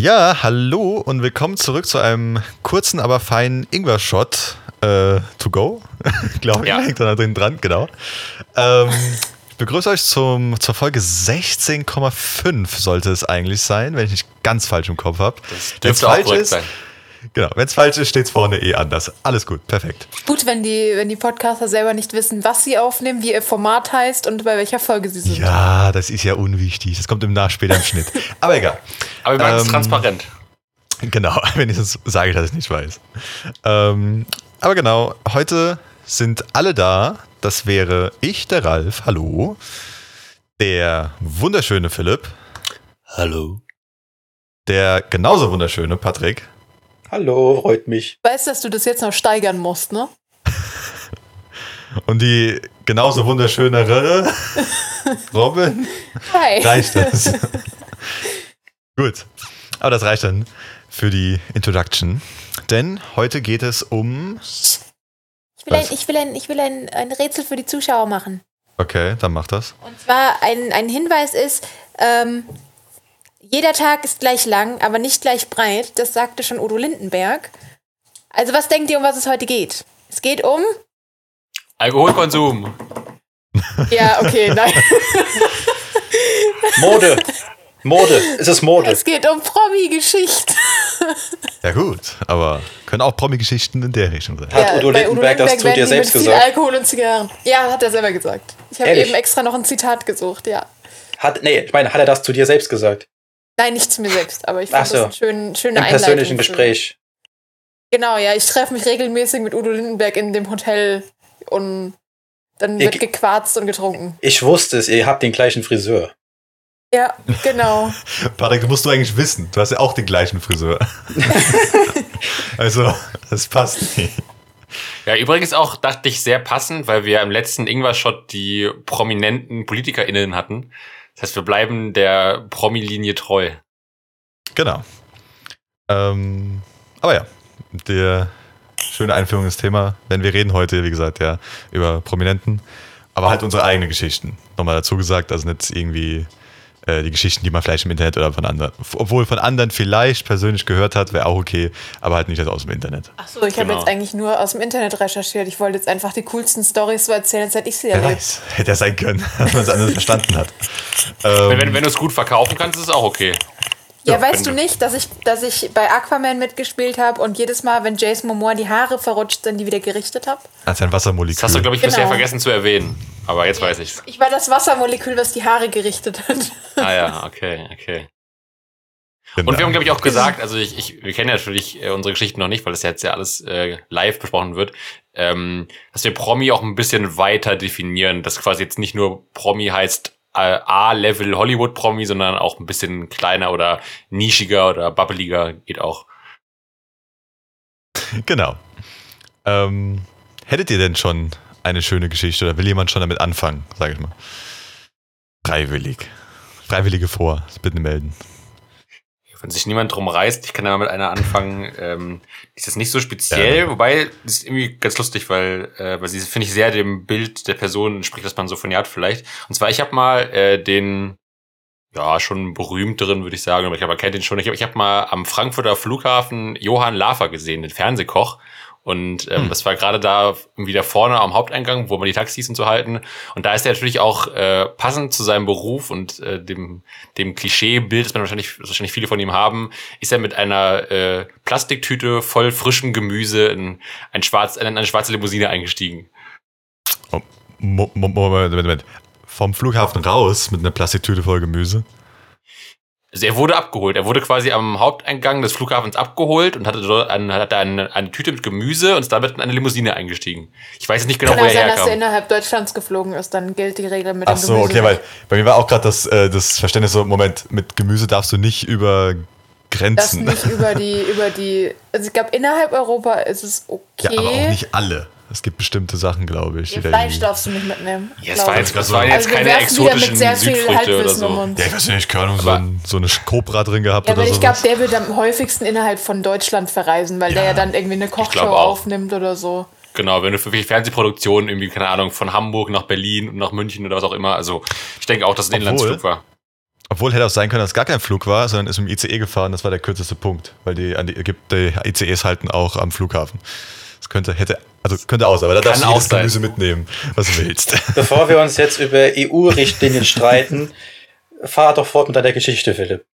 Ja, hallo und willkommen zurück zu einem kurzen, aber feinen Ingwer-Shot äh, to go. Glaube ich, Ja. hängt da drin dran, genau. Ähm, ich begrüße euch zum, zur Folge 16,5 sollte es eigentlich sein, wenn ich nicht ganz falsch im Kopf habe. Das dürfte auch falsch ist, sein. Genau, wenn es falsch ist, steht es vorne eh anders. Alles gut, perfekt. Gut, wenn die, wenn die Podcaster selber nicht wissen, was sie aufnehmen, wie ihr Format heißt und bei welcher Folge sie sind. Ja, das ist ja unwichtig. Das kommt im Nach später im Schnitt. Aber egal. Aber wir machen es Ähm, transparent. Genau, wenigstens sage ich, dass ich nicht weiß. Ähm, aber genau, heute sind alle da. Das wäre ich, der Ralf, hallo. Der wunderschöne Philipp. Hallo. Der genauso wunderschöne Patrick. Hallo, freut mich. Ich weiß, dass du das jetzt noch steigern musst, ne? Und die genauso wunderschönere Robin. Hi. Reicht das? Gut. Aber das reicht dann für die Introduction. Denn heute geht es um. Ich will, ein, ich will, ein, ich will ein, ein Rätsel für die Zuschauer machen. Okay, dann mach das. Und zwar ein, ein Hinweis ist, ähm, jeder Tag ist gleich lang, aber nicht gleich breit. Das sagte schon Udo Lindenberg. Also was denkt ihr, um was es heute geht? Es geht um... Alkoholkonsum. Ja, okay, nein. Mode. Mode. Es ist Mode. es geht um Promi-Geschichte. Ja, gut. Aber können auch Promi-Geschichten in der Richtung sein. Hat Udo bei Lindenberg das zu dir selbst mit viel gesagt? Alkohol und Zigarren. Ja, hat er selber gesagt. Ich habe eben extra noch ein Zitat gesucht, ja. Hat, nee, ich meine, hat er das zu dir selbst gesagt? Nein, nicht zu mir selbst, aber ich fand so. das eine schön, schöne Im Einleitung persönlichen Gespräch. Genau, ja, ich treffe mich regelmäßig mit Udo Lindenberg in dem Hotel und dann Ihr wird ge- gequarzt und getrunken. Ich wusste es, ihr habt den gleichen Friseur. Ja, genau. Patrick, musst du eigentlich wissen. Du hast ja auch den gleichen Friseur. also, das passt nicht. Ja, übrigens auch, dachte ich, sehr passend, weil wir im letzten Ingwer-Shot die prominenten PolitikerInnen hatten. Das heißt, wir bleiben der Promi-Linie treu. Genau. Ähm, aber ja, der schöne Einführung ins Thema. Denn wir reden heute, wie gesagt, ja, über Prominenten, aber halt unsere eigenen Geschichten. Nochmal dazu gesagt, also nicht irgendwie äh, die Geschichten, die man vielleicht im Internet oder von anderen, obwohl von anderen vielleicht persönlich gehört hat, wäre auch okay, aber halt nicht aus dem Internet. Achso, ich habe Genau. jetzt eigentlich nur aus dem Internet recherchiert. Ich wollte jetzt einfach die coolsten Stories so erzählen, seit ich sie Wer erlebt. weiß, hätte er sein können, dass man es anders verstanden hat. Ähm, Wenn, wenn, wenn du es gut verkaufen kannst, ist es auch okay. Ja, Ja, weißt du nicht, dass ich, dass ich bei Aquaman mitgespielt habe und jedes Mal, wenn Jason Momoa die Haare verrutscht sind, die wieder gerichtet habe? als ein Wassermolekül. Das hast du, glaube ich, Genau. bisher vergessen zu erwähnen. Aber jetzt weiß ich's. Ich war das Wassermolekül, was die Haare gerichtet hat. Ah ja, okay, okay. Genau. Und wir haben, glaube ich, auch gesagt, also ich, ich, wir kennen ja natürlich äh, unsere Geschichten noch nicht, weil das jetzt ja alles äh, live besprochen wird, ähm, dass wir Promi auch ein bisschen weiter definieren, dass quasi jetzt nicht nur Promi heißt A-Level Hollywood-Promi, sondern auch ein bisschen kleiner oder nischiger oder bubbeliger geht auch. Genau. Ähm, hättet ihr denn schon eine schöne Geschichte oder will jemand schon damit anfangen, sage ich mal? Freiwillig. Freiwillige vor, bitte melden. Wenn sich niemand drum reißt, ich kann ja mal mit einer anfangen, ähm, ist jetzt nicht so speziell, wobei, das ist irgendwie ganz lustig, weil, äh, weil sie, finde ich, sehr dem Bild der Person entspricht, was man so von ihr hat vielleicht. Und zwar, ich habe mal äh, den, ja, schon berühmteren, würde ich sagen, aber ich aber kennt den schon. Ich habe ich hab mal am Frankfurter Flughafen Johann Lafer gesehen, den Fernsehkoch. Und ähm, Hm. das war gerade da wieder vorne am Haupteingang, wo man die Taxis und so halten. Und da ist er natürlich auch äh, passend zu seinem Beruf und äh, dem, dem Klischeebild, das man wahrscheinlich, das wahrscheinlich viele von ihm haben, ist er mit einer äh, Plastiktüte voll frischem Gemüse in, ein schwarz, in eine schwarze Limousine eingestiegen. Oh, Mo- Mo- Moment, Moment, Moment. Vom Flughafen raus mit einer Plastiktüte voll Gemüse. Also er wurde abgeholt. Er wurde quasi am Haupteingang des Flughafens abgeholt und hatte dort eine, hatte eine, eine Tüte mit Gemüse und ist damit in eine Limousine eingestiegen. Ich weiß jetzt nicht genau, Kann wo auch er sein, dass er herkam. innerhalb Deutschlands geflogen ist, dann gilt die Regel mit Ach dem so, Gemüse okay, weil bei mir war auch gerade das, äh, das Verständnis so, Moment, mit Gemüse darfst du nicht über Das Grenzen. nicht über die, über die, also ich glaube, innerhalb Europa ist es okay. Ja, aber auch nicht alle. Es gibt bestimmte Sachen, glaube ich. Da Fleisch darfst du nicht mitnehmen. Ja, es glaub war jetzt, das waren jetzt Also wir keine werfen wieder mit exotischen sehr viel Südfrüchte oder Halbwissen um so. uns. Ja, ich weiß nicht, keine Ahnung, so, ein, so eine Cobra drin gehabt Ja, oder aber so. ich glaube, der wird am häufigsten innerhalb von Deutschland verreisen, weil der Ja. ja dann irgendwie eine Kochshow aufnimmt oder so. Genau, wenn du für wirklich Fernsehproduktionen irgendwie, keine Ahnung, von Hamburg nach Berlin und nach München oder was auch immer. Also ich denke auch, dass es ein Obwohl- Inlandsflug war. Obwohl hätte auch sein können, dass es gar kein Flug war, sondern ist mit dem ICE gefahren. Das war der kürzeste Punkt, weil die, an die, die ICEs halten auch am Flughafen. Könnte, hätte, also könnte sein, aber da darfst du auch jedes sein. Gemüse mitnehmen, was du willst. Bevor wir uns jetzt über EU-Richtlinien streiten, fahr doch fort mit deiner Geschichte, Philipp.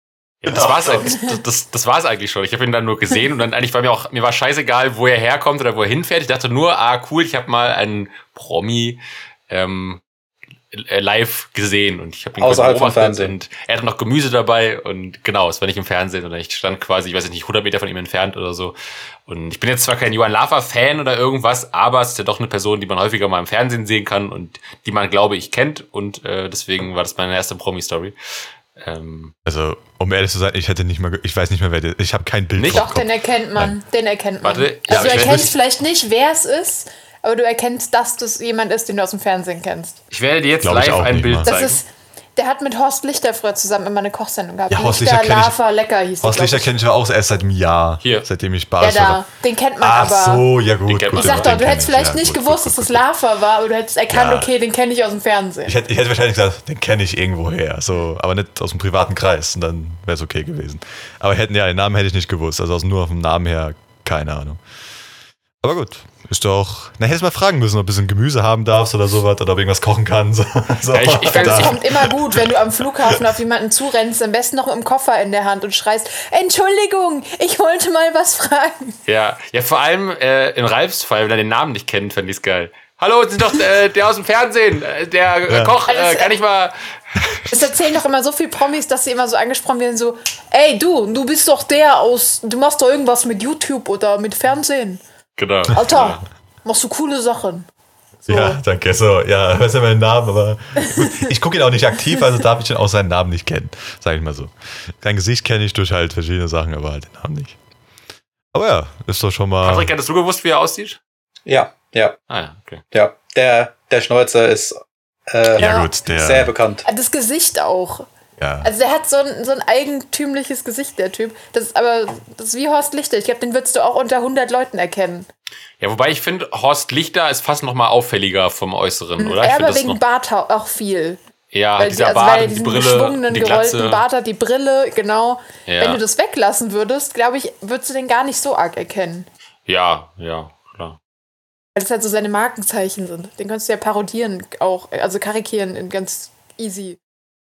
Ja, das war's eigentlich, das, das, das war's eigentlich schon. Ich habe ihn dann nur gesehen und dann eigentlich war mir auch, mir war scheißegal, wo er herkommt oder wo er hinfährt. Ich dachte nur, ah, cool, ich habe mal einen Promi ähm, äh, live gesehen und ich habe ihn Außerhalb vom beobachtet Fernsehen. und er hatte noch Gemüse dabei und genau, es war nicht im Fernsehen, sondern ich stand quasi, ich weiß nicht, 100 Meter von ihm entfernt oder so. Und ich bin jetzt zwar kein Johann Lafer-Fan oder irgendwas, aber es ist ja doch eine Person, die man häufiger mal im Fernsehen sehen kann und die man, glaube ich, kennt und äh, deswegen war das meine erste Promi-Story. Ähm, Also, um ehrlich zu sein, ich hätte nicht mal, ich weiß nicht mehr, wer der, ich habe kein Bild Nicht? vom Doch, den erkennt man. Den erkennt man. Warte, ja, also weiß erkennst nicht- vielleicht nicht, wer es ist, aber du erkennst, dass das jemand ist, den du aus dem Fernsehen kennst. ich werde dir jetzt ich live auch ein Bild mal. Das zeigen. ist, der hat mit Horst Lichter früher zusammen immer eine Kochsendung gehabt. Ja, Horst Lichter kenn ich. Lava Lecker hieß Horst Lichter ich. kenne ich aber auch erst seit einem Jahr, Hier. seidem ich Ja, Bares da. Den kennt man Ach aber. so, ja gut. Gut. Ich sag doch, du hättest ich, vielleicht ja, nicht gut, gewusst, gut, dass das. Lava war, aber du hättest erkannt, Ja. okay, den kenne ich aus dem Fernsehen. Ich hätte, ich hätte wahrscheinlich gesagt, den kenne ich irgendwo her, so, aber nicht aus dem privaten Kreis. Und dann wäre es okay gewesen. Aber hätten ja, den Namen hätte ich nicht gewusst. Also aus, nur vom Namen her, keine Ahnung. Aber gut, ist doch. Na, hättest mal fragen müssen, ob du ein bisschen Gemüse haben darfst oder sowas oder ob irgendwas kochen kann. So, so. Ja, ich- ich Das Da. kommt immer gut, wenn du am Flughafen auf jemanden zurennst, am besten noch mit dem Koffer in der Hand und schreist, Entschuldigung, ich wollte mal was fragen. Ja, ja, vor allem äh, in Ralfs Fall, wenn er den Namen nicht kennt, fände ich geil. Hallo, Sie sind doch äh, der aus dem Fernsehen, äh, der äh, Ja. Koch, äh, Alles- kann ich mal. Es erzählen doch immer so viele Promis, dass sie immer so angesprochen werden, so, ey du, du bist doch der aus, du machst doch irgendwas mit YouTube oder mit Fernsehen. Genau. Alter, machst du coole Sachen. Ja, danke. So, ja, weiß ja meinen Namen, aber gut. ich gucke ihn auch nicht aktiv, also darf ich ihn auch seinen Namen nicht kennen. Sag ich mal so. Sein Gesicht kenne ich durch halt verschiedene Sachen, aber halt den Namen nicht. Aber ja, ist doch schon mal. Patrick, hattest du gewusst, wie er aussieht? Ja, ja, Ah ja, okay. ja. Der, der Schnäuzer ist äh, ja, gut, der. sehr bekannt. Das Gesicht auch. Ja. Also der hat so ein, so ein eigentümliches Gesicht, der Typ. Das ist aber, das ist wie Horst Lichter. Ich glaube, den würdest du auch unter 100 Leuten erkennen. Ja, wobei ich finde, Horst Lichter ist fast noch mal auffälliger vom Äußeren, oder? Ich ja, aber wegen Bart auch viel. ja, Weil, die, dieser also Bart, weil die diesen Brille, geschwungenen, die gerollten Glatze. Bart hat, die Brille, genau. Ja. Wenn du das weglassen würdest, glaube ich, würdest du den gar nicht so arg erkennen. Ja, ja, klar. Weil das halt so seine Markenzeichen sind. Den kannst du ja parodieren auch, also karikieren in ganz easy.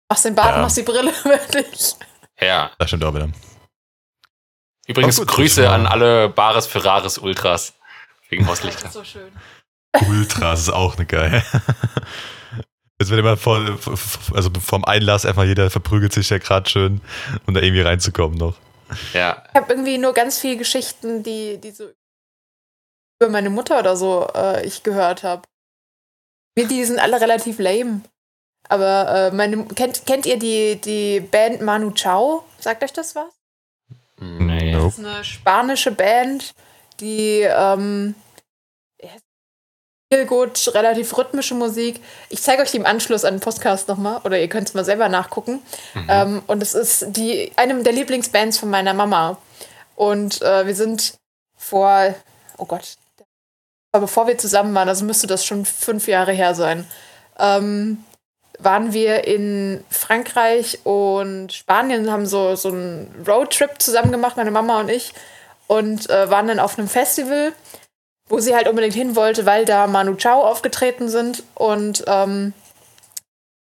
Machst den Bart, Ja. machst die Brille, wirklich. Ja. Das stimmt auch wieder. Übrigens gut, Grüße an alle Bares Ferraris Ultras. Wegen Horst Lichter. so schön. Ultras ist auch eine geil. Jetzt wird immer vor, also vom Einlass einfach jeder verprügelt sich ja gerade schön, um da irgendwie reinzukommen noch. Ja. Ich habe irgendwie nur ganz viele Geschichten, die, die so über meine Mutter oder so äh, ich gehört habe. Die sind alle relativ lame. Aber äh, meine, kennt, kennt ihr die, die Band Manu Chao? Sagt euch das was? Nee. Das ist eine spanische Band, die ähm, viel gut, relativ rhythmische Musik. Ich zeige euch die im Anschluss an den Podcast nochmal, oder ihr könnt es mal selber nachgucken. Ähm, und es ist die, eine der Lieblingsbands von meiner Mama. Und äh, wir sind vor, oh Gott, aber bevor wir zusammen waren, also müsste das schon fünf Jahre her sein, ähm, waren wir in Frankreich und Spanien, haben so, so einen Roadtrip zusammen gemacht, meine Mama und ich, und äh, waren dann auf einem Festival, wo sie halt unbedingt hin wollte, weil da Manu Chao aufgetreten sind und ähm,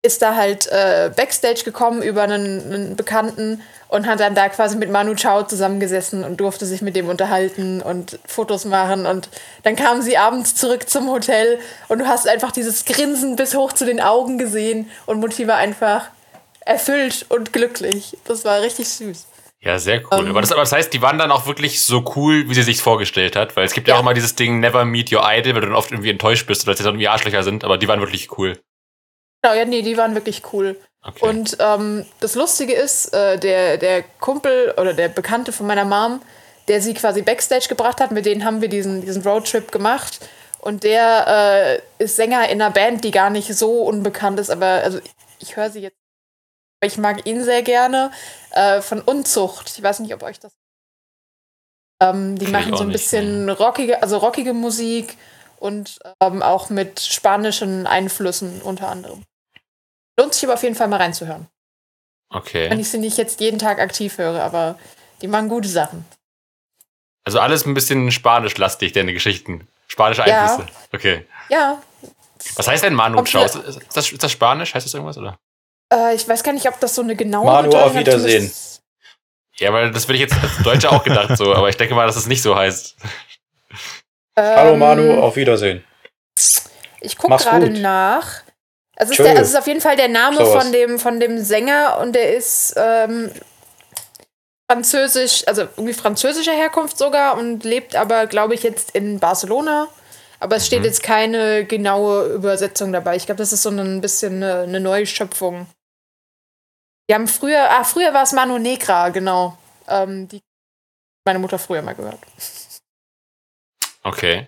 ist da halt äh, Backstage gekommen über einen, einen Bekannten und hat dann da quasi mit Manu Chao zusammengesessen und durfte sich mit dem unterhalten und Fotos machen. Und dann kamen sie abends zurück zum Hotel und du hast einfach dieses Grinsen bis hoch zu den Augen gesehen und Mutti war einfach, erfüllt und glücklich. Das war richtig süß. Ja, sehr cool. Ähm. aber, das, aber das heißt, die waren dann auch wirklich so cool, wie sie sich vorgestellt hat. Weil es gibt ja, Ja. auch immer dieses Ding, never meet your idol, weil du dann oft irgendwie enttäuscht bist oder dass sie dann irgendwie Arschlöcher sind. Aber die waren wirklich cool. Genau, ja, nee, die waren wirklich cool. Okay. Und ähm, das Lustige ist, äh, der, der Kumpel oder der Bekannte von meiner Mom, der sie quasi Backstage gebracht hat, mit denen haben wir diesen, diesen Roadtrip gemacht. Und der äh, ist Sänger in einer Band, die gar nicht so unbekannt ist, aber also ich höre sie jetzt. Ich mag ihn sehr gerne. Äh, von Unzucht. Ich weiß nicht, ob euch das. Ähm, die ich machen so ein nicht, bisschen rockige, also rockige Musik und ähm, auch mit spanischen Einflüssen unter anderem. Lohnt sich aber auf jeden Fall mal reinzuhören. Wenn okay. ich sie nicht jetzt jeden Tag aktiv höre, aber die machen gute Sachen. Also alles ein bisschen spanisch-lastig, deine Geschichten. Spanische Ja. Einflüsse. Okay. Ja, Was heißt denn Manu hier- Ist, ist, das, ist das Spanisch? Heißt das irgendwas? Oder? äh, ich weiß gar nicht, ob das so eine genaue Manu, Bedeutung auf hat. Wiedersehen. Ich Ja, weil das würde ich jetzt als Deutscher auch gedacht so, aber ich denke mal, dass es nicht so heißt. Ähm, Hallo Manu, auf Wiedersehen. Ich gucke gerade nach. Es ist, der, also es ist auf jeden Fall der Name So von dem, von dem Sänger und der ist ähm, französisch, also irgendwie französischer Herkunft sogar und lebt aber, glaube ich, jetzt in Barcelona. Aber es steht Mhm. jetzt keine genaue Übersetzung dabei. Ich glaube, das ist so ein bisschen eine, eine Neuschöpfung. Die haben früher, ah, früher war es Manu Negra, genau. Ähm, die meine Mutter früher mal gehört. Okay.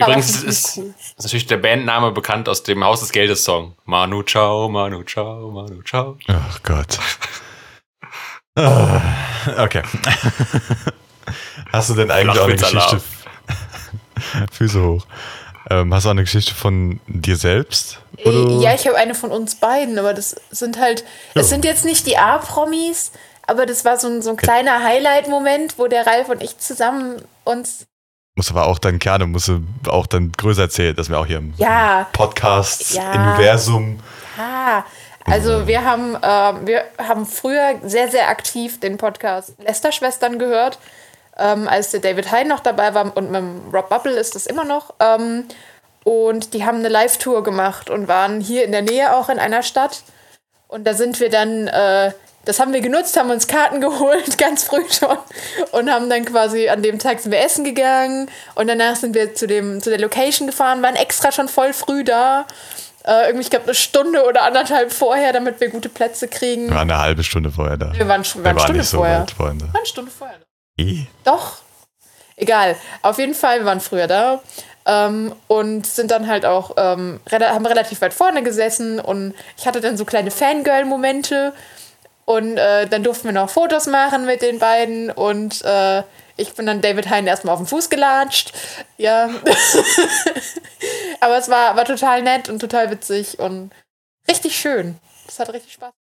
Aber Übrigens das ist, ziemlich ist, natürlich der Bandname bekannt aus dem Haus des Geldes Song. Manu Chao, Manu Chao, Manu Chao. Ach Gott. Ah, okay. Hast du denn eigentlich auch eine. Geschichte? Füße hoch. Ähm, hast du auch eine Geschichte von dir selbst? du- Äh, Ja, ich habe eine von uns beiden, aber das sind halt, Ja. es sind jetzt nicht die A-Promis, aber das war so ein, so ein kleiner Highlight-Moment, wo der Ralf und ich zusammen uns, Muss aber auch dann gerne, musst du auch dann größer erzählen, dass wir auch hier im ja, Podcast, Ja. Universum. ah, also wir haben, ähm, wir haben früher sehr, sehr aktiv den Podcast Lester-Schwestern gehört, ähm, als der David Hein noch dabei war und mit dem Rob Bubble ist das immer noch. Ähm, und die haben eine Live-Tour gemacht und waren hier in der Nähe auch in einer Stadt. Und da sind wir dann, äh, das haben wir genutzt, haben uns Karten geholt, ganz früh schon. Und haben dann quasi an dem Tag sind wir essen gegangen. Und danach sind wir zu, dem, zu der Location gefahren, waren extra schon voll früh da. Äh, irgendwie, ich glaube, eine Stunde oder anderthalb vorher, damit wir gute Plätze kriegen. Wir waren eine halbe Stunde vorher da. Wir waren, schon- wir Wir waren eine waren Stunde nicht so vorher. weit, Freunde. Wir waren eine Stunde vorher. Eh. Doch. Egal. Auf jeden Fall, wir waren früher da. Ähm, und sind dann halt auch, ähm, haben relativ weit vorne gesessen und ich hatte dann so kleine Fangirl-Momente und äh, dann durften wir noch Fotos machen mit den beiden und äh, ich bin dann David Hein erstmal auf den Fuß gelatscht. Ja. Aber es war, war total nett und total witzig und richtig schön. Das hat richtig Spaß.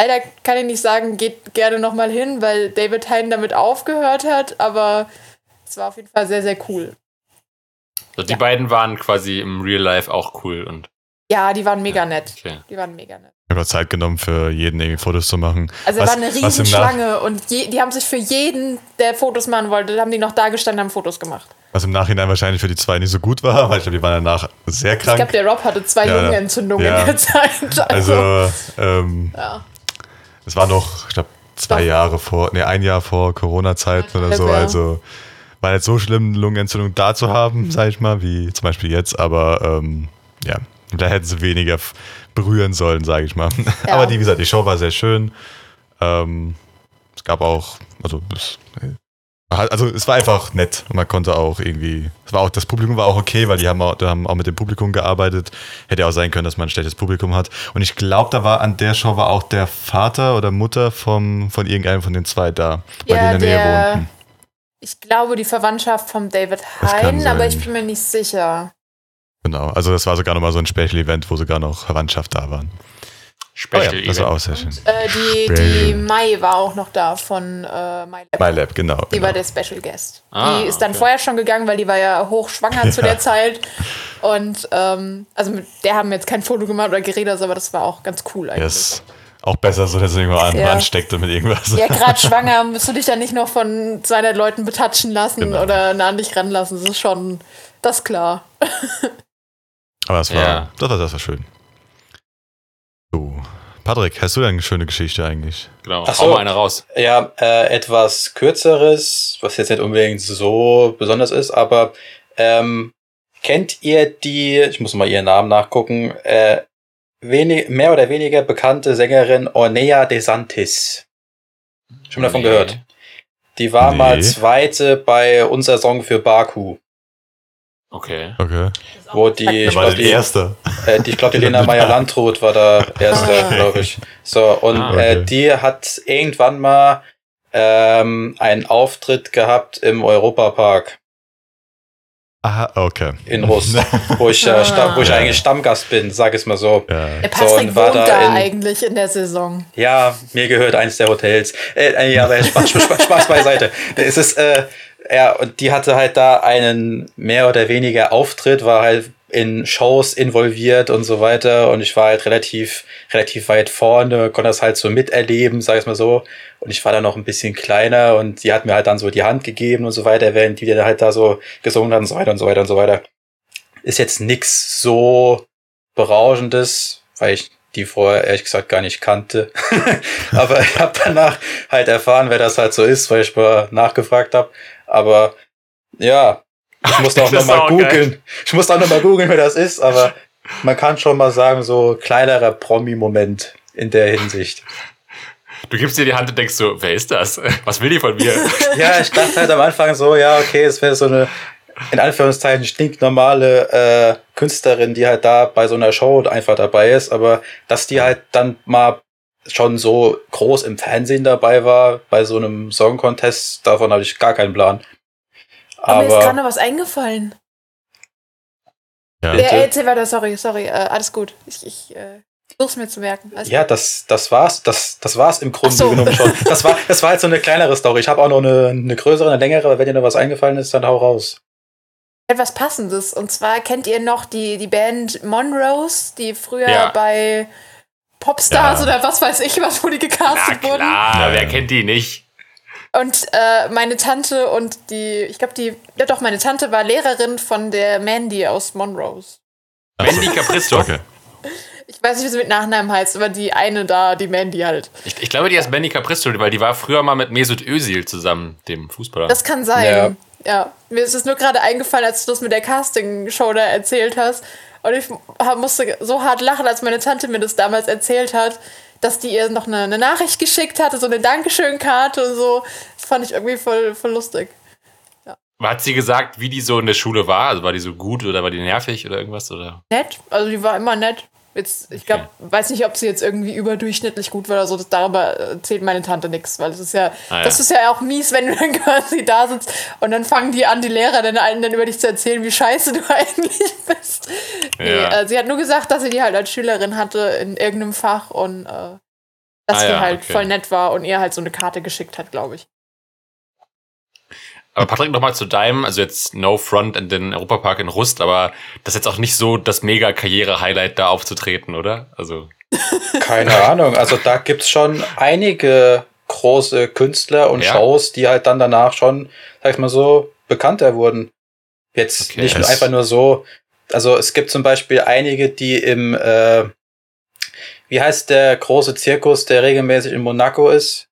Leider kann ich nicht sagen, geht gerne nochmal hin, weil David Hein damit aufgehört hat, aber es war auf jeden Fall sehr, sehr cool. So, die Ja. beiden waren quasi im Real Life auch cool und Ja, die waren mega nett. okay. Die waren mega nett. Ich habe Zeit genommen, für jeden irgendwie Fotos zu machen. Also Was- war eine riesen Schlange und je, die haben sich für jeden, der Fotos machen wollte, haben die noch da gestanden, haben Fotos gemacht. Was im Nachhinein wahrscheinlich für die zwei nicht so gut war, weil ich glaube, die waren danach sehr Ich glaube, krank. der Rob hatte zwei Ja, Lungenentzündungen ja. in der Zeit. Also, ähm, ja. es war noch, ich glaube, zwei Doch. Jahre vor, nee, ein Jahr vor Corona-Zeiten oder so. Ja. Also, war nicht so schlimm, eine Lungenentzündung da zu haben, sag ich mal, wie zum Beispiel jetzt, aber ähm, ja, da hätten sie weniger berühren sollen, sage ich mal. Ja. Aber die, wie gesagt, die Show war sehr schön. Ähm, es gab auch, also, es, also es war einfach nett und man konnte auch irgendwie, es war auch, das Publikum war auch okay, weil die haben auch, die haben auch mit dem Publikum gearbeitet. Hätte auch sein können, dass man ein schlechtes Publikum hat. Und ich glaube, da war an der Show war auch der Vater oder Mutter vom, von irgendeinem von den zwei da, weil Ja, die in der Nähe der- wohnten. Ich glaube, die Verwandtschaft von David Hein, aber ich bin mir nicht sicher. Genau, also das war sogar nochmal so ein Special-Event, wo sogar noch Verwandtschaft da waren. Oh Special ja, das war Event. auch sehr schön. Äh, die, die Mai war auch noch da von äh, MyLab. MyLab, genau. Die genau. war der Special Guest. Ah, die ist dann okay. vorher schon gegangen, weil die war ja hochschwanger zu Ja. der Zeit. Und ähm, also mit der haben wir jetzt kein Foto gemacht oder geredet, aber das war auch ganz cool eigentlich. Ist auch besser, so dass er irgendwo an, Ja. ansteckt mit irgendwas. Ja, gerade schwanger musst du dich dann nicht noch von 200 Leuten betatschen lassen Genau. oder nah an dich ranlassen. Das ist schon, das ist klar. Aber das war, Ja. das war, das war schön. So. Patrick, hast du denn eine schöne Geschichte eigentlich? Genau, Ach hau so. mal eine raus. Ja, äh, etwas kürzeres, was jetzt nicht unbedingt so besonders ist, aber ähm, kennt ihr die, ich muss mal ihren Namen nachgucken, äh, wenig, mehr oder weniger bekannte Sängerin Ornea De Santis? Schon mal davon Nee. gehört? Die war Nee. mal zweite bei unser Song für Baku, Okay. Okay. wo die, ich war glaub, der die, Erste? äh, die, ich glaube, die Lena Meyer-Landrut war da erste, Ah. glaube ich. So, und Ah, okay. äh, die hat irgendwann mal ähm, einen Auftritt gehabt im Europapark Aha, okay. in Rust, wo ich, äh, sta wo ich Ah. eigentlich Stammgast bin, sag ich mal so. Ja. Der Patrick und war wohnt da da in- eigentlich in der Saison. Ja, mir gehört eins der Hotels. Äh, äh, ja, aber Spaß, Spaß, Spaß beiseite. Es ist, äh, ja, und die hatte halt da einen mehr oder weniger Auftritt, war halt in Shows involviert und so weiter. Und ich war halt relativ, relativ weit vorne, konnte das halt so miterleben, sag ich mal so. Und ich war da noch ein bisschen kleiner und die hat mir halt dann so die Hand gegeben und so weiter, während die dann halt da so gesungen hat und so weiter und so weiter und so weiter. Ist jetzt nix so berauschendes, weil ich die vorher ehrlich gesagt gar nicht kannte. Aber ich habe danach halt erfahren, wer das halt so ist, weil ich mal nachgefragt habe. Aber ja, ich musste auch nochmal geil. googeln. Ich musste auch nochmal googeln, wer das ist, aber man kann schon mal sagen, so kleinerer Promi-Moment in der Hinsicht. Du gibst dir die Hand und denkst so, wer ist das? Was will die von mir? Ja, ich dachte halt am Anfang so, ja, okay, es wäre so eine, in Anführungszeichen, stinknormale äh, Künstlerin, die halt da bei so einer Show einfach dabei ist, aber dass die halt dann mal schon so groß im Fernsehen dabei war, bei so einem Song Contest, davon habe ich gar keinen Plan. Aber mir ist gerade noch was eingefallen. Ja. Bitte? erzähl weiter, sorry, sorry. Äh, alles gut. Ich, ich äh, versuch's mir zu merken. Alles ja, das, das war's, das, das war's im Grunde so. genommen schon. Das war, das war halt so eine kleinere Story. Ich habe auch noch eine, eine größere, eine längere, aber wenn dir noch was eingefallen ist, dann hau raus. etwas Passendes. Und zwar kennt ihr noch die, die Band Monrose, die früher Ja. bei Popstars Ja. oder was weiß ich was, wo die Na gecastet wurden. klar, Ja, wer ja. kennt die nicht? Und äh, meine Tante und die, ich glaube, die, ja doch, meine Tante war Lehrerin von der Mandy aus Monrose. Mandy Capristo. Okay. Ich weiß nicht, wie sie mit Nachnamen heißt, aber die eine da, die Mandy halt. Ich, ich glaube, die heißt Mandy Capristo, weil die war früher mal mit Mesut Özil zusammen, dem Fußballer. Das kann sein. Ja. Mir ist es nur gerade eingefallen, als du das mit der Casting-Show da erzählt hast. Und ich musste so hart lachen, als meine Tante mir das damals erzählt hat, dass die ihr noch eine, eine Nachricht geschickt hatte, so eine Dankeschön-Karte und so. Das fand ich irgendwie voll, voll lustig. Hat sie gesagt, wie die so in der Schule war? Also war die so gut oder war die nervig oder irgendwas? Oder? Nett, also die war immer nett. Jetzt, ich glaube, weiß nicht, ob sie jetzt irgendwie überdurchschnittlich gut war oder so. Das, darüber erzählt meine Tante nichts, weil es ist ja, Ah, ja. das ist ja auch mies, wenn du dann quasi da sitzt und dann fangen die an, die Lehrer dann allen dann über dich zu erzählen, wie scheiße du eigentlich bist. Nee, Ja. äh, sie hat nur gesagt, dass sie die halt als Schülerin hatte in irgendeinem Fach und äh, dass Ah, sie ja, halt okay. voll nett war und ihr halt so eine Karte geschickt hat, glaube ich. Aber Patrick, nochmal zu deinem, also jetzt No Front in den Europapark in Rust, aber das ist jetzt auch nicht so das mega Karriere-Highlight da aufzutreten, oder? Also, Keine Ahnung. Also da gibt's schon einige große Künstler und Ja. Shows, die halt dann danach schon, sag ich mal so, bekannter wurden. Jetzt Okay. nicht einfach nur so. Also es gibt zum Beispiel einige, die im, äh, wie heißt der große Zirkus, der regelmäßig in Monaco ist?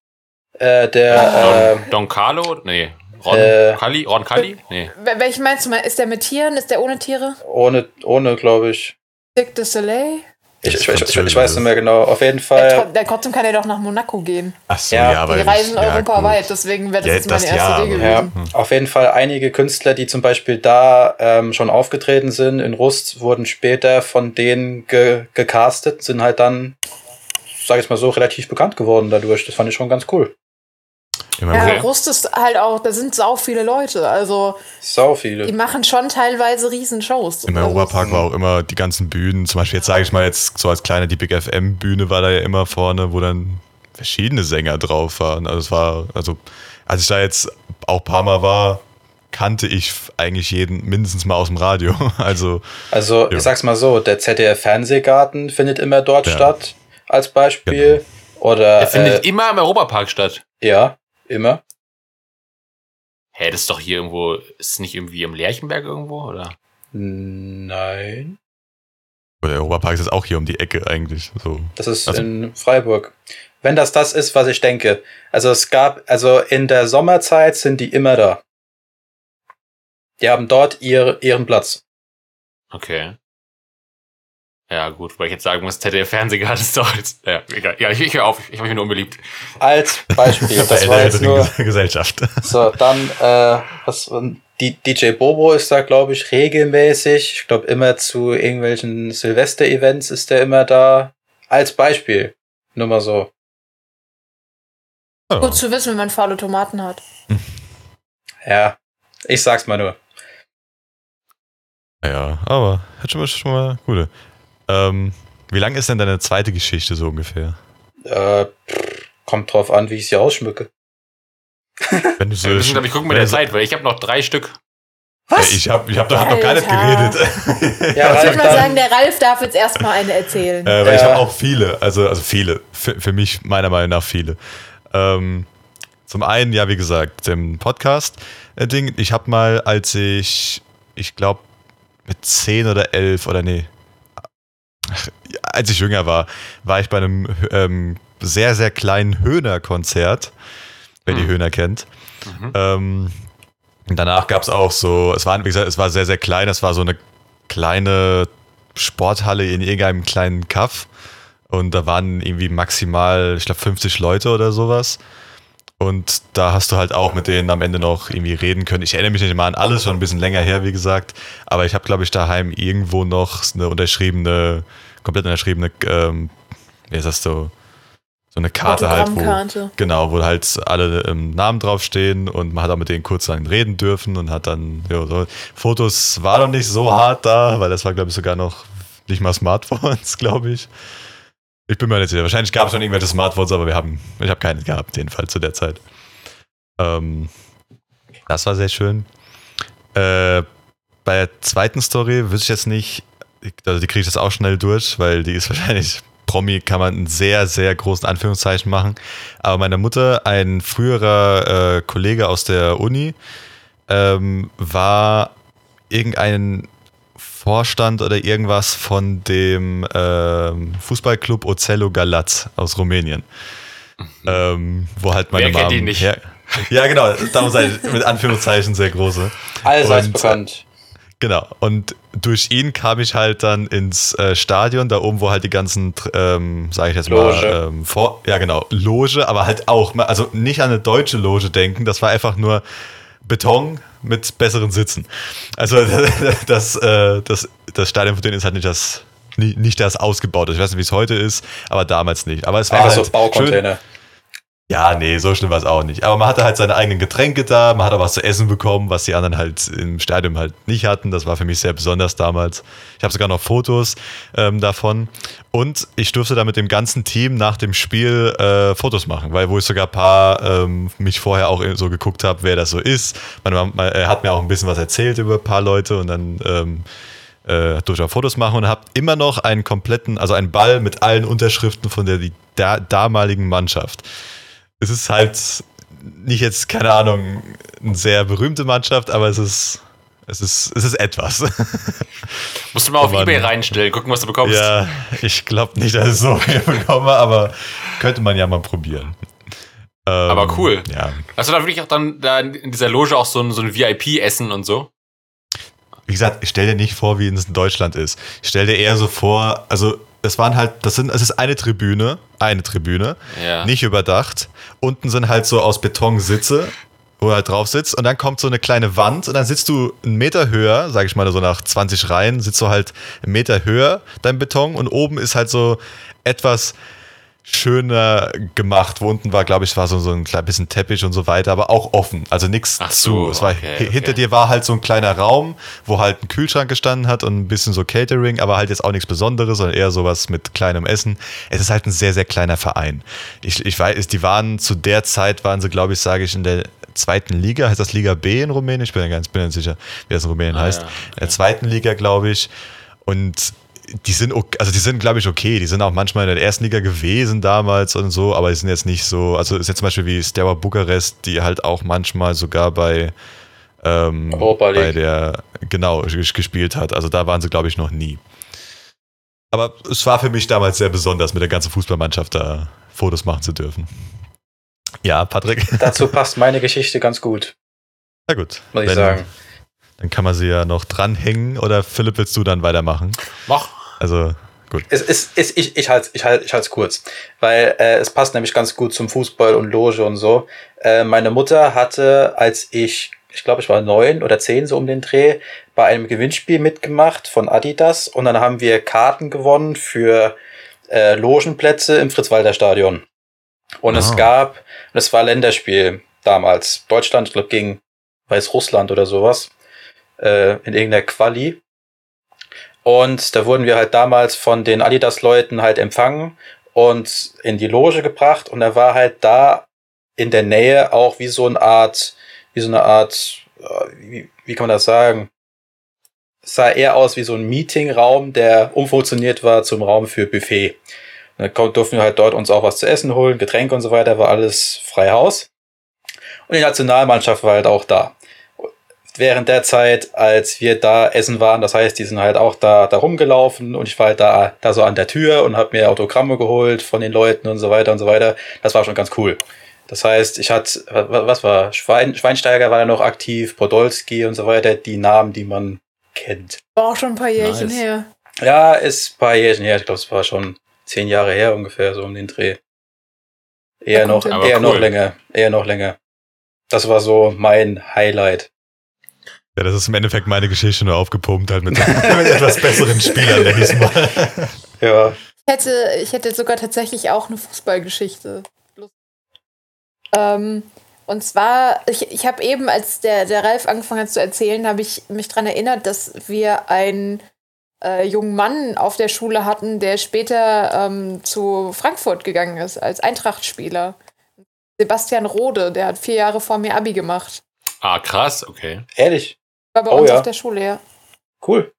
Äh, der, Don, Don Carlo? Nee. Ron Äh, Calli? Ron Calli? Nee. Wel- Welchen meinst du mal? Ist der mit Tieren? Ist der ohne Tiere? ohne, ohne, glaube ich. Cirque du Soleil? Ich, ich, ich, ich, weiß nicht mehr genau. Auf jeden Fall. der, trotzdem kann er doch nach Monaco gehen. Ach so, Ja, ja, aber Die ich- reisen ja, europaweit, gut. deswegen wäre das Ja, jetzt meine das erste ja, Idee aber- Ja, gewesen. auf jeden Fall einige Künstler, die zum Beispiel da ähm, schon aufgetreten sind in Rust, wurden später von denen ge gecastet, sind halt dann, sag ich mal so, relativ bekannt geworden dadurch. Das fand ich schon ganz cool. Immer Ja, Okay. Rust ist halt auch, da sind sau viele Leute. Also, Sau die viele. machen schon teilweise riesen Shows. Im also, Europapark war auch immer die ganzen Bühnen, zum Beispiel jetzt sage ich mal jetzt so als kleine, die Big FM Bühne war da ja immer vorne, wo dann verschiedene Sänger drauf waren. Also es war, also als ich da jetzt auch ein paar Mal war, kannte ich eigentlich jeden mindestens mal aus dem Radio. Also Also, Ja. ich sag's mal so, der ZDF Fernsehgarten findet immer dort Ja. statt, als Beispiel. Oder, Der findet äh, immer im Europapark statt. ja, immer. Hä, das ist doch hier irgendwo, ist es nicht irgendwie im Lerchenberg irgendwo, oder? Nein. Oder der Europapark ist jetzt auch hier um die Ecke eigentlich. So. Das ist Also- in Freiburg. Wenn das das ist, was ich denke. Also es gab, also in der Sommerzeit sind die immer da. Die haben dort ihr, ihren Platz. Okay. Ja, gut, weil ich jetzt sagen muss, ZDF-Fernsehgarten ist doch jetzt, ja, egal. Ja, ich, ich höre auf, ich, ich mache mich nur unbeliebt. Als Beispiel. Das war jetzt nur. Ges- Gesellschaft. So, dann, äh, was, die, DJ Bobo ist da, glaube ich, regelmäßig. Ich glaube, immer zu irgendwelchen Silvester-Events ist der immer da. Als Beispiel. Nur mal so. Ja. Gut zu wissen, wenn man faule Tomaten hat. Ja, ich sag's mal nur. Ja, aber hat schon mal, schon mal gute. Ähm, wie lang ist denn deine zweite Geschichte so ungefähr? Äh, pff, kommt drauf an, wie ich sie ausschmücke. Wenn du so Wir müssen, glaube ich, gucken mit der Zeit, weil ich habe noch drei Stück. Ja, ich habe ich hab doch, hab doch gar nicht geredet. Ja, Ich würde mal sagen, der Ralf darf jetzt erstmal eine erzählen. Äh, weil ich Ja. habe auch viele, also, also viele, für, für mich meiner Meinung nach viele. Ähm, zum einen, ja, wie gesagt, dem Podcast-Ding. Ich habe mal, als ich, ich glaube, mit 10 oder 11 oder nee, ja, als ich jünger war, war ich bei einem ähm, sehr, sehr kleinen Höhner-Konzert, wer die Hm. Höhner kennt. Mhm. Ähm, danach gab es auch so, es war, wie gesagt, es war sehr, sehr klein, es war so eine kleine Sporthalle in irgendeinem kleinen Kaff. Und da waren irgendwie maximal, ich glaube, 50 Leute oder sowas. Und da hast du halt auch mit denen am Ende noch irgendwie reden können. Ich erinnere mich nicht mal an alles, schon ein bisschen länger her, wie gesagt. Aber ich habe, glaube ich, daheim irgendwo noch eine unterschriebene, komplett unterschriebene, ähm, wie ist das so, so eine Karte halt, wo. Genau, wo halt alle ähm, Namen draufstehen und man hat auch mit denen kurz dann reden dürfen und hat dann, ja, so. Fotos war noch nicht so hart da, weil das war, glaube ich, sogar noch nicht mal Smartphones, glaube ich. Ich bin mir nicht sicher. Wahrscheinlich gab es schon irgendwelche Smartphones, aber wir haben, ich habe keine gehabt, jedenfalls zu der Zeit. Ähm, das war sehr schön. Äh, bei der zweiten Story wüsste ich jetzt nicht, also die kriege ich jetzt auch schnell durch, weil die ist wahrscheinlich Promi kann man einen sehr, sehr großen Anführungszeichen machen. Aber meine Mutter, ein früherer äh, Kollege aus der Uni, ähm, war irgendein Vorstand oder irgendwas von dem ähm, Fußballclub Ocello Galat aus Rumänien. Ähm, wo halt meine Wer kennt Mom ihn nicht? her- ja, genau, darum sei mit Anführungszeichen sehr große. Allseits Und- bekannt. Genau. Und durch ihn kam ich halt dann ins äh, Stadion, da oben, wo halt die ganzen, ähm, sage ich jetzt mal, Loge. ähm, vor, ja genau, Loge, aber halt auch, mal- also nicht an eine deutsche Loge denken, das war einfach nur Beton mit besseren Sitzen. Also das, äh, das, das Stadion von denen ist halt nicht das, nicht das ausgebaut. Ich weiß nicht, wie es heute ist, aber damals nicht. Aber es war Ah, halt so schön, Baucontainer. Ja, nee, so schlimm war es auch nicht. Aber man hatte halt seine eigenen Getränke da, man hat auch was zu essen bekommen, was die anderen halt im Stadion halt nicht hatten. Das war für mich sehr besonders damals. Ich habe sogar noch Fotos ähm, davon. Und ich durfte da mit dem ganzen Team nach dem Spiel äh, Fotos machen, weil wo ich sogar ein paar ähm, mich vorher auch so geguckt habe, wer das so ist. Meine Mama äh, hat mir auch ein bisschen was erzählt über ein paar Leute und dann ähm, äh, durfte ich auch Fotos machen und habe immer noch einen kompletten, also einen Ball mit allen Unterschriften von der da, damaligen Mannschaft es ist halt nicht jetzt, keine Ahnung, eine sehr berühmte Mannschaft, aber es ist, es ist, es ist etwas. Musst du mal auf Mann. Ebay reinstellen, gucken, was du bekommst. ja, ich glaube nicht, dass ich so viel bekomme, aber könnte man ja mal probieren. Ähm, Aber cool. Ja. Hast du da wirklich auch dann da in dieser Loge auch so ein, so ein VIP-Essen und so? Wie gesagt, ich stell dir nicht vor, wie es in Deutschland ist. Ich stell dir eher so vor, also es waren halt, das sind, es ist eine Tribüne, eine Tribüne, Ja. nicht überdacht. Unten sind halt so aus Beton Sitze, wo du halt drauf sitzt und dann kommt so eine kleine Wand und dann sitzt du einen Meter höher, sag ich mal so nach 20 Reihen, sitzt du halt einen Meter höher, dein Beton und oben ist halt so etwas schöner gemacht. Wo unten war, glaube ich, war so, so ein klein bisschen Teppich und so weiter, aber auch offen. Also nichts so, zu. Es war, okay, hi- Hinter okay. dir war halt so ein kleiner Raum, wo halt ein Kühlschrank gestanden hat und ein bisschen so Catering, aber halt jetzt auch nichts Besonderes, sondern eher sowas mit kleinem Essen. Es ist halt ein sehr, sehr kleiner Verein. Ich, ich weiß, die waren zu der Zeit, waren sie, glaube ich, sage ich, in der zweiten Liga, heißt das Liga B in Rumänien? Ich bin ja ganz bin ja sicher, wie das in Rumänien Ah, heißt. ja, In der zweiten Liga, glaube ich. Und die sind, also die sind, glaube ich, okay. Die sind auch manchmal in der ersten Liga gewesen damals und so, aber die sind jetzt nicht so, also ist jetzt zum Beispiel wie Steaua Bukarest, die halt auch manchmal sogar bei, ähm, Europa League. bei der, genau, ges- gespielt hat. Also da waren sie, glaube ich, noch nie. Aber es war für mich damals sehr besonders, mit der ganzen Fußballmannschaft da Fotos machen zu dürfen. Ja, Patrick. Dazu passt meine Geschichte ganz gut, Na gut. muss ich Dann- sagen. Dann kann man sie ja noch dranhängen oder Philipp, willst du dann weitermachen? Mach. Also, gut. Es ist, es, ich, ich halte ich halt, ich halt's kurz, weil äh, es passt nämlich ganz gut zum Fußball und Loge und so. Äh, meine Mutter hatte, als ich, ich glaube, ich war neun oder zehn so um den Dreh, bei einem Gewinnspiel mitgemacht von Adidas und dann haben wir Karten gewonnen für äh, Logenplätze im Fritz-Walter-Stadion. Und Ah. es gab, und es war Länderspiel damals, Deutschland, ich glaube, gegen Weißrussland oder sowas, äh, in irgendeiner Quali. Und da wurden wir halt damals von den Adidas-Leuten halt empfangen und in die Loge gebracht. Und da war halt da in der Nähe auch wie so eine Art, wie so eine Art, äh, wie, wie kann man das sagen? Es sah eher aus wie so ein Meetingraum, der umfunktioniert war zum Raum für Buffet. Und dann durften wir halt dort uns auch was zu essen holen, Getränke und so weiter, war alles frei Haus. Und die Nationalmannschaft war halt auch da während der Zeit, als wir da essen waren, das heißt, die sind halt auch da, da rumgelaufen und ich war halt da, da so an der Tür und habe mir Autogramme geholt von den Leuten und so weiter und so weiter. Das war schon ganz cool. Das heißt, ich hatte, wa- was war, Schwein, Schweinsteiger war da noch aktiv, Podolski und so weiter, die Namen, die man kennt. War auch schon ein paar Jährchen Nice. her. Ja, ist ein paar Jährchen her, ich glaube, es war schon zehn Jahre her ungefähr, so um den Dreh. Eher noch, eher Aber noch cool. länger, eher noch länger. Das war so mein Highlight. Ja, das ist im Endeffekt meine Geschichte nur aufgepumpt, halt mit, mit etwas besseren Spielern, denke ich mal. Ja, Ich hätte, ich hätte sogar tatsächlich auch eine Fußballgeschichte. Ähm, und zwar, ich, ich habe eben, als der, der Ralf angefangen hat zu erzählen, habe ich mich daran erinnert, dass wir einen äh, jungen Mann auf der Schule hatten, der später ähm, zu Frankfurt gegangen ist als Eintracht-Spieler. Sebastian Rode, der hat vier Jahre vor mir Abi gemacht. Ah, krass, okay. ehrlich. War bei Oh uns ja. auf der Schule, ja. Cool.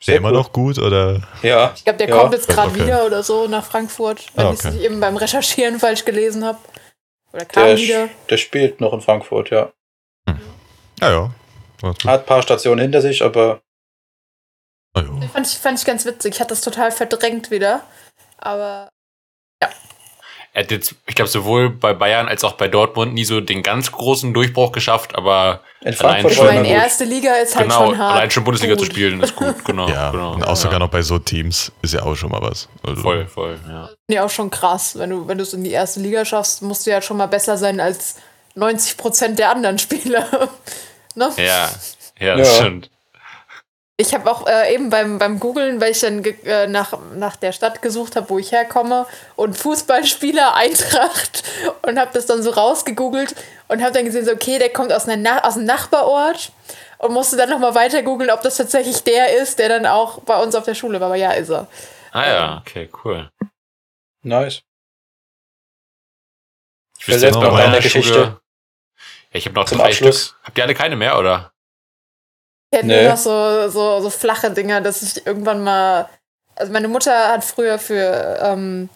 Ist der immer noch gut oder? Ja. Ich glaube, der Ja, kommt jetzt gerade okay. wieder oder so nach Frankfurt, wenn Ah, ich okay. es nicht eben beim Recherchieren falsch gelesen habe. Oder kam Der, wieder. der spielt noch in Frankfurt, ja. Ja, ja. Gut. Hat ein paar Stationen hinter sich, aber Ah, ja. Fand ich, fand ich ganz witzig. Ich hatte das total verdrängt wieder. Aber Er hat jetzt, ich glaube, sowohl bei Bayern als auch bei Dortmund nie so den ganz großen Durchbruch geschafft, aber in Allein Frankfurt schon gut. erste Liga ist halt genau, schon hart. allein schon Bundesliga gut. zu spielen ist gut, genau. Ja, genau. und auch sogar noch bei so Teams ist ja auch schon mal was. Also, Voll, voll, ja. Ja, auch schon krass. Wenn du wenn du es in die erste Liga schaffst, musst du ja schon mal besser sein als 90 Prozent der anderen Spieler. ne? Ja, ja, das Ja. stimmt. Ich habe auch äh, eben beim, beim Googlen, weil ich dann äh, nach, nach der Stadt gesucht habe, wo ich herkomme, und Fußballspieler Eintracht und habe das dann so rausgegoogelt und habe dann gesehen, so, okay, der kommt aus, einer Na aus einem Nachbarort und musste dann nochmal weiter googeln, ob das tatsächlich der ist, der dann auch bei uns auf der Schule war. Aber ja, ist er. Ah ja, okay, cool. Nice. Ich wüsste jetzt bei noch meiner eine Geschichte? Ja, ich habe noch Zum drei Abschluss? Stück. Habt ihr alle keine mehr, oder? Ich hätte Nee. nur noch so, so, so flache Dinger, dass ich irgendwann mal. Also meine Mutter hat früher für ähm,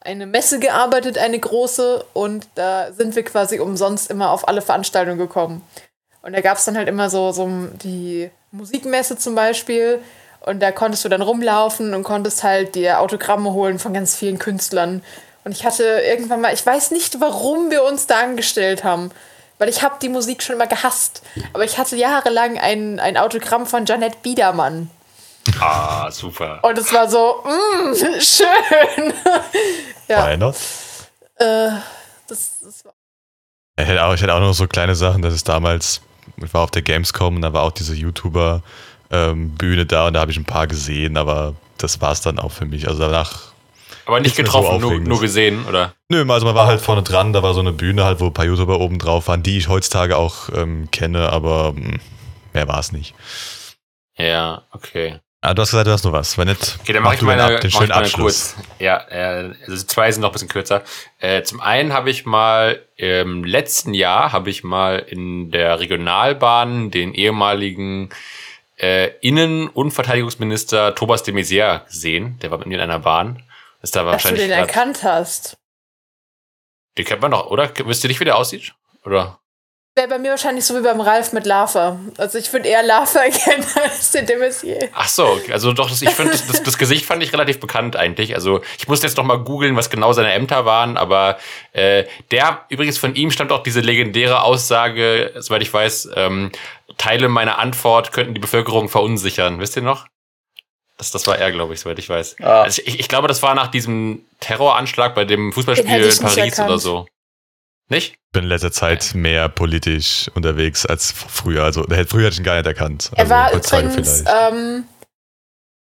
eine Messe gearbeitet, eine große, und da sind wir quasi umsonst immer auf alle Veranstaltungen gekommen. Und da gab es dann halt immer so, so die Musikmesse zum Beispiel. Und da konntest du dann rumlaufen und konntest halt dir Autogramme holen von ganz vielen Künstlern. Und ich hatte irgendwann mal, ich weiß nicht, warum wir uns da angestellt haben. Weil ich habe die Musik schon immer gehasst. Aber ich hatte jahrelang ein, ein Autogramm von Janette Biedermann. Ah, super. Und es war so, mm, schön. ja, not? äh, das, das war Ich hätte, auch, ich hätte auch noch so kleine Sachen, das ist damals, ich war auf der Gamescom und da war auch diese YouTuber-Bühne da und da habe ich ein paar gesehen, aber das war es dann auch für mich. Also danach, Aber nicht mehr so getroffen, nur, nur gesehen, oder? nö, also man war halt vorne dran, da war so eine Bühne halt, wo ein paar YouTuber oben drauf waren, die ich heutzutage auch ähm, kenne, aber mh, mehr war es nicht. Ja, okay. Ah, du hast gesagt, du hast noch was. Wenn nicht, Okay, dann mach mache ich meine, ab, den schönen meine Abschluss. kurz. Ja, äh, also zwei sind noch ein bisschen kürzer. Äh, zum einen habe ich mal im letzten Jahr habe ich mal in der Regionalbahn den ehemaligen äh, Innen- und Verteidigungsminister Thomas de Maizière gesehen. Der war mit mir in einer Bahn. Ist da dass du wahrscheinlich. den erkannt hast. den kennt man doch, oder? Wisst ihr nicht, wie der aussieht? Oder? Wäre bei mir wahrscheinlich so wie beim Ralf mit Lava. Also ich würde eher Lava erkennen als den de Maizière. Ach so, also doch, das, ich finde, das, das, das Gesicht fand ich relativ bekannt eigentlich. Also ich musste jetzt noch mal googeln, was genau seine Ämter waren, aber äh, der, übrigens von ihm stammt auch diese legendäre Aussage, soweit ich weiß, ähm, Teile meiner Antwort könnten die Bevölkerung verunsichern. Wisst ihr noch? Das, das war er, glaube ich, soweit ich weiß. Ah. Also ich, ich glaube, das war nach diesem Terroranschlag bei dem Fußballspiel in Paris oder so. Nicht? Ich bin in letzter Zeit mehr politisch unterwegs als früher. Also früher hätte ich ihn gar nicht erkannt. Er Also war übrigens ähm,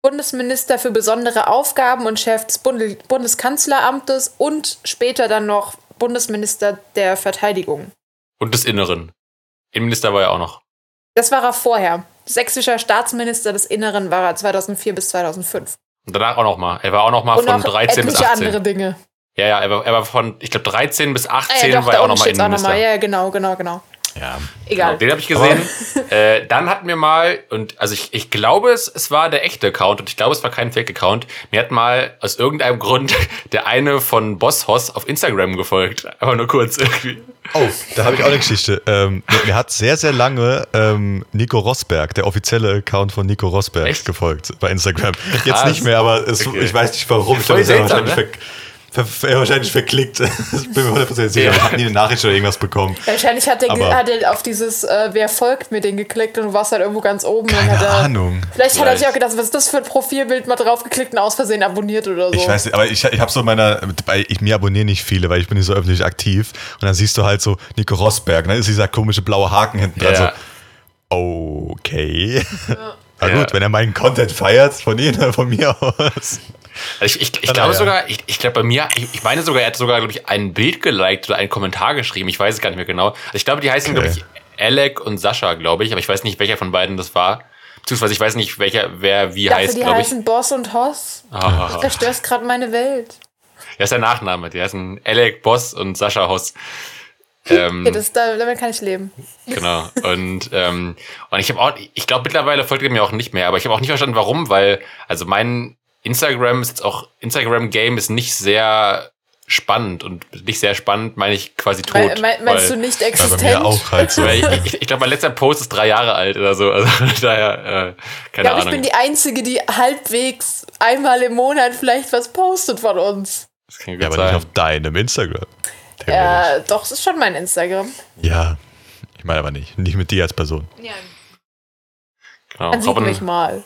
Bundesminister für besondere Aufgaben und Chef des Bunde Bundeskanzleramtes und später dann noch Bundesminister der Verteidigung. Und des Inneren. Innenminister war ja auch noch. Das war er vorher. Sächsischer Staatsminister des Inneren war er 2004 bis 2005. Und danach auch noch mal. Er war auch noch mal und von noch 13 bis etliche 18. andere Dinge. Ja, ja, er war, er war von, ich glaube, 13 bis 18 Ah, ja, doch, war er auch nochmal steht's auch Innenminister. nochmal. Ja, ja, genau, genau, genau. Ja. Egal. Genau, den habe ich gesehen. äh, dann hatten wir mal, und also ich, ich glaube, es, es war der echte Account und ich glaube, es war kein Fake-Account. Mir hat mal aus irgendeinem Grund der eine von Boss Hoss auf Instagram gefolgt. Aber nur kurz irgendwie. Oh, da habe ich auch eine Geschichte. Ähm, mir, mir hat sehr, sehr lange ähm, Nico Rosberg, der offizielle Account von Nico Rosberg, Echt? gefolgt bei Instagram. Jetzt Krass. nicht mehr, aber es, Okay. ich weiß nicht warum. Ich Voll habe es ja wahrscheinlich, ne? ver, ver, ver, wahrscheinlich verklickt. ich bin mir 100% sicher. Ja. Ich habe nie eine Nachricht oder irgendwas bekommen. Wahrscheinlich hat er, hat er auf dieses äh, Wer folgt mir den geklickt und du warst halt irgendwo ganz oben. und Keine hat er, Ahnung. Vielleicht hat er sich auch gedacht, was ist das für ein Profilbild, mal draufgeklickt und aus Versehen abonniert oder so. Ich weiß nicht, aber ich, ich habe so meiner, bei, ich, mir abonnieren nicht viele, weil ich bin nicht so öffentlich aktiv. Und dann siehst du halt so Nico Rosberg, dann ist dieser komische blaue Haken hinten dran. Ja. So, okay. Na Ja. gut, wenn er meinen Content feiert, von ihm oder von mir aus. Also ich, ich, ich glaube ja. sogar, ich, ich glaube bei mir, ich, ich meine sogar, er hat sogar, glaube ich, ein Bild geliked oder einen Kommentar geschrieben. Ich weiß es gar nicht mehr genau. Also ich glaube, die heißen, Okay. glaube ich, Alec und Sascha, glaube ich. Aber ich weiß nicht, welcher von beiden das war. Beziehungsweise ich weiß nicht, welcher, wer wie ich dachte, heißt, die glaube ich. heißen Boss und Hoss. Ah, Du zerstörst gerade meine Welt. Ja, ist der Nachname. Die heißen Alec Boss und Sascha Hoss. Ähm, Ja, das, da, damit kann ich leben. genau. Und, ähm, und ich habe auch, ich glaube mittlerweile folgt er mir auch nicht mehr, aber ich habe auch nicht verstanden, warum, weil, also mein Instagram ist jetzt auch, Instagram-Game ist nicht sehr spannend und nicht sehr spannend, meine ich quasi tot. Me- me- meinst weil, du nicht Ja, bei existent? mir auch halt so. Ich, ich, ich glaube, mein letzter Post ist drei Jahre alt oder so. Also daher, äh, Ich keine glaube, ich Ahnung. bin die Einzige, die halbwegs einmal im Monat vielleicht was postet von uns. das kann Ja, gut aber sein. nicht auf deinem Instagram. Ja, doch, es ist schon mein Instagram. Ja, ich meine aber nicht. Nicht mit dir als Person. genau. Man sieht mich Robin, mal.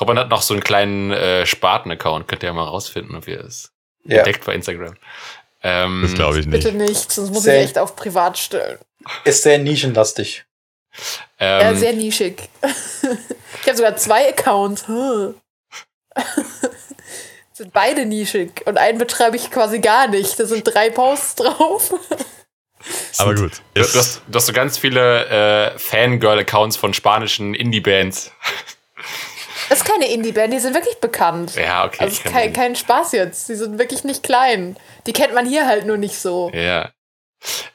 Robin hat noch so einen kleinen äh, Spaten-Account. Könnt ihr ja mal rausfinden, ob ihr es Ja. entdeckt bei Instagram. Ähm, Das glaube ich nicht. Bitte nicht, sonst muss Sehr- ich echt auf privat stellen. Ist sehr nischenlastig. Ähm, Ja, sehr nischig. ich habe sogar zwei Accounts. Hm. sind beide nischig. Und einen betreibe ich quasi gar nicht. Da sind drei Posts drauf. Aber gut. Du, du, hast, du hast so ganz viele äh, Fangirl-Accounts von spanischen Indie-Bands. Das ist keine Indie-Band, die sind wirklich bekannt. Ja, okay. Also ist kein, kein Spaß jetzt. Die sind wirklich nicht klein. Die kennt man hier halt nur nicht so. Ja.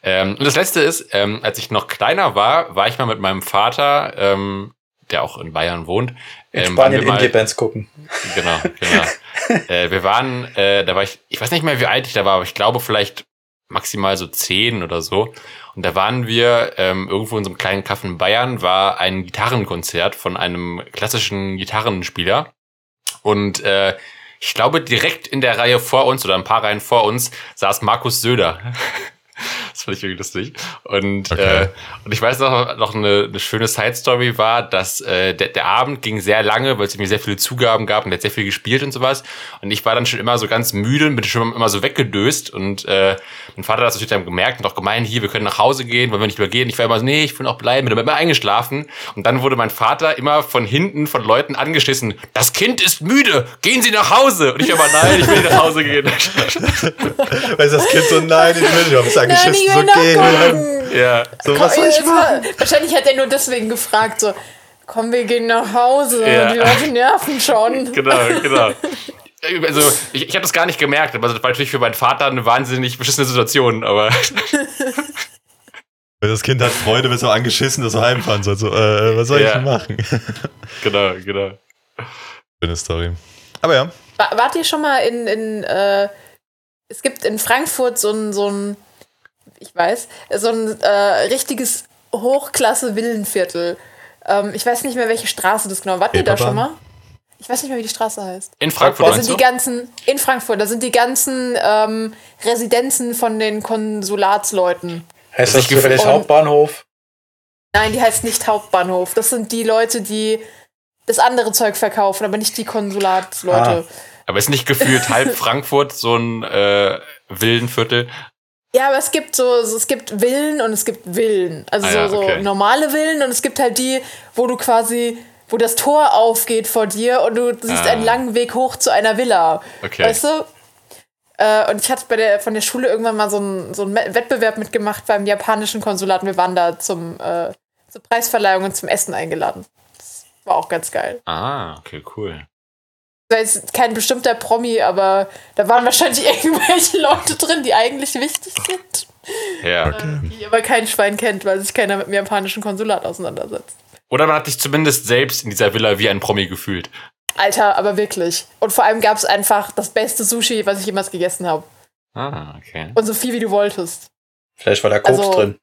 Ähm, und das Letzte ist, ähm, als ich noch kleiner war, war ich mal mit meinem Vater, ähm, der auch in Bayern wohnt. In ähm, Spanien Indie-Bands gucken. Genau, genau. äh, wir waren, äh, da war ich, ich weiß nicht mehr, wie alt ich da war, aber ich glaube vielleicht maximal so zehn oder so. Und da waren wir ähm, irgendwo in so einem kleinen Kaff in Bayern, war ein Gitarrenkonzert von einem klassischen Gitarrenspieler. Und äh, ich glaube, direkt in der Reihe vor uns oder ein paar Reihen vor uns saß Markus Söder. Das fand ich irgendwie lustig. Und, Okay. äh, und ich weiß noch, noch eine, eine schöne Side-Story war, dass äh, der, der Abend ging sehr lange, weil es irgendwie sehr viele Zugaben gab und er hat sehr viel gespielt und sowas. Und ich war dann schon immer so ganz müde und bin schon immer so weggedöst. Und äh, mein Vater hat das natürlich dann gemerkt und auch gemeint, hier, wir können nach Hause gehen, wollen wir nicht mehr gehen. Ich war immer so, nee, ich will noch bleiben, bin aber immer eingeschlafen. Und dann wurde mein Vater immer von hinten von Leuten angeschissen, das Kind ist müde, gehen Sie nach Hause. Und ich aber, nein, ich will nach Hause gehen. Weiß das Kind so, nein, ich will nicht, ich hab's Nein, angeschissen, ich so will gehen. nachgucken. ja. So, was soll ich machen? war- Wahrscheinlich hat er nur deswegen gefragt, so, komm, wir gehen nach Hause. Ja. Die Leute nerven schon. genau, genau. Also, ich, ich habe das gar nicht gemerkt, aber das war natürlich für meinen Vater eine wahnsinnig beschissene Situation, aber Wenn das Kind hat Freude, wird so angeschissen, dass er heimfahren soll. So, äh, was soll Ja. ich denn machen? genau, genau. Schöne Story. Aber ja, Wa- Wart ihr schon mal in, in äh, es gibt in Frankfurt so ein, so ein, ich weiß, so ein äh, richtiges Hochklasse-Villenviertel. Ähm, ich weiß nicht mehr, welche Straße das genau. Wart ihr da schon mal? Ich weiß nicht mehr, wie die Straße heißt. In Frankfurt Da sind die ganzen, in Frankfurt, da sind die ganzen ähm, Residenzen von den Konsulatsleuten. Heißt Das zufällig Hauptbahnhof? Nein, die heißt nicht Hauptbahnhof. Das sind die Leute, die das andere Zeug verkaufen, aber nicht die Konsulatsleute. Aber ist nicht gefühlt halb Frankfurt so ein äh, Villenviertel? Ja, aber es gibt so, so, es gibt Villen und es gibt Villen. Also Ah ja, so, so okay. normale Villen und es gibt halt die, wo du quasi, wo das Tor aufgeht vor dir und du siehst Ah. einen langen Weg hoch zu einer Villa. Okay. Weißt du? Äh, und ich hatte bei der, von der Schule irgendwann mal so einen so einen Wettbewerb mitgemacht beim japanischen Konsulat. und Wir waren da zum, äh, zur Preisverleihung und zum Essen eingeladen. Das war auch ganz geil. Ah, okay, cool. Ist kein bestimmter Promi, aber da waren wahrscheinlich irgendwelche Leute drin, die eigentlich wichtig sind. Ja. Okay. Die aber kein Schwein kennt, weil sich keiner mit dem japanischen Konsulat auseinandersetzt. Oder man hat sich zumindest selbst in dieser Villa wie ein Promi gefühlt. Alter, aber wirklich. Und vor allem gab es einfach das beste Sushi, was ich jemals gegessen habe. Ah, okay. Und so viel, wie du wolltest. Vielleicht war da Koks Also- drin.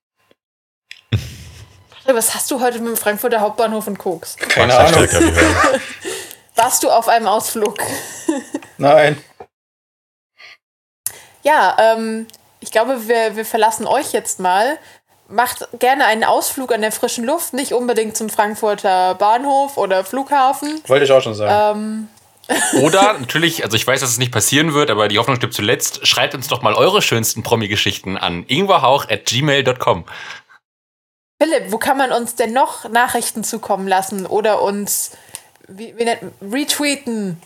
Was hast du heute mit dem Frankfurter Hauptbahnhof und Koks? Keine Ahnung. Warst du auf einem Ausflug? Nein. Ja, ähm, ich glaube, wir, wir verlassen euch jetzt mal. Macht gerne einen Ausflug an der frischen Luft, nicht unbedingt zum Frankfurter Bahnhof oder Flughafen. Wollte ich auch schon sagen. Ähm, Oder natürlich, also ich weiß, dass es nicht passieren wird, aber die Hoffnung stirbt zuletzt. Schreibt uns doch mal eure schönsten Promi-Geschichten an ingwerhauch.gmail.com. Philipp, wo kann man uns denn noch Nachrichten zukommen lassen oder uns wie, wie nennt, retweeten?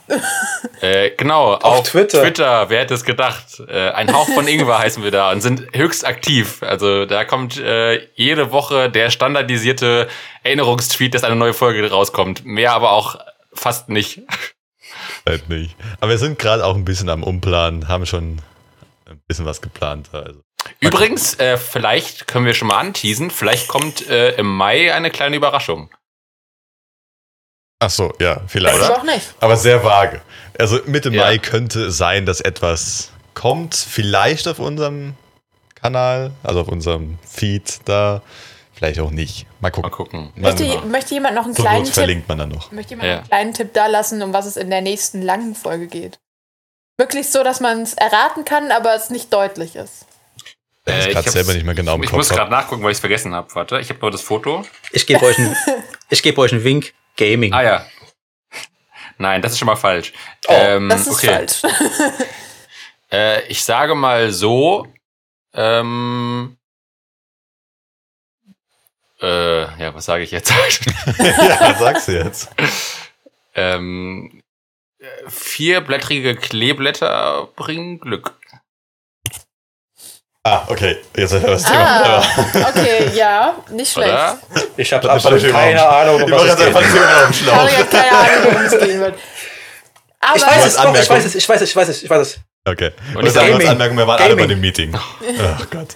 Äh, genau, auf, Twitter. Twitter, wer hätte es gedacht? Äh, ein Hauch von Ingwer heißen wir da und sind höchst aktiv. Also da kommt äh, jede Woche der standardisierte Erinnerungstweet, dass eine neue Folge rauskommt. Mehr aber auch fast nicht. Halt nicht. Aber wir sind gerade auch ein bisschen am Umplanen, haben schon ein bisschen was geplant. Also. Übrigens, äh, vielleicht können wir schon mal anteasen, vielleicht kommt äh, im Mai eine kleine Überraschung. Ach so, ja, vielleicht. Oder? Doch nicht. Aber sehr vage. Also Mitte Ja. Mai könnte sein, dass etwas kommt. Vielleicht auf unserem Kanal, also auf unserem Feed da. Vielleicht auch nicht. Mal gucken. Mal gucken. Möchte, möchte jemand noch einen zur kleinen Not Tipp, verlinkt man dann noch. möchte jemand Ja. einen kleinen Tipp da lassen, um was es in der nächsten langen Folge geht? Möglichst so, dass man es erraten kann, aber es nicht deutlich ist. Äh, ich gerade selber nicht mehr genau im Ich Kopf. muss gerade nachgucken, weil ich es vergessen habe. Warte, ich habe nur das Foto. Ich gebe euch, ich geb euch einen Wink. Gaming. Ah ja. Nein, das ist schon mal falsch. Oh, ähm, Das ist okay. falsch. Äh, ich sage mal so. Ähm, äh, ja, was sage ich jetzt? ja, sag's jetzt. ähm, äh, vierblättrige Kleeblätter bringen Glück. Ah, okay. Jetzt das Thema. ah, okay, ja, nicht schlecht. Oder? Ich habe Das absolut ich keine Ahnung, um Ich was es geht. Harry hat keine Ahnung, worum es gehen wird. Aber Ich weiß es, doch, ich weiß es, ich weiß es, ich weiß es, ich weiß es. Okay. Und ich ich sage als Gaming. Anmerkung, wir waren alle bei Gaming. dem Meeting. Ach Gott.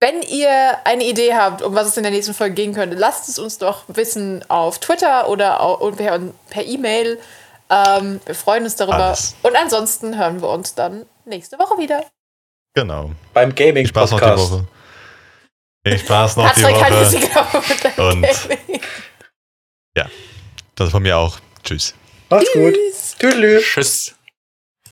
wenn ihr eine Idee habt, um was es in der nächsten Folge gehen könnte, lasst es uns doch wissen auf Twitter oder per, per E-Mail. Ähm, wir freuen uns darüber. Alles. Und ansonsten hören wir uns dann nächste Woche wieder. Genau. Beim Gaming Spaß noch die Podcast. Woche. Viel Spaß noch die Woche. Und- Gaming. Das von mir auch. Tschüss. Macht's gut. Tschüss. Tüdelü. Tschüss.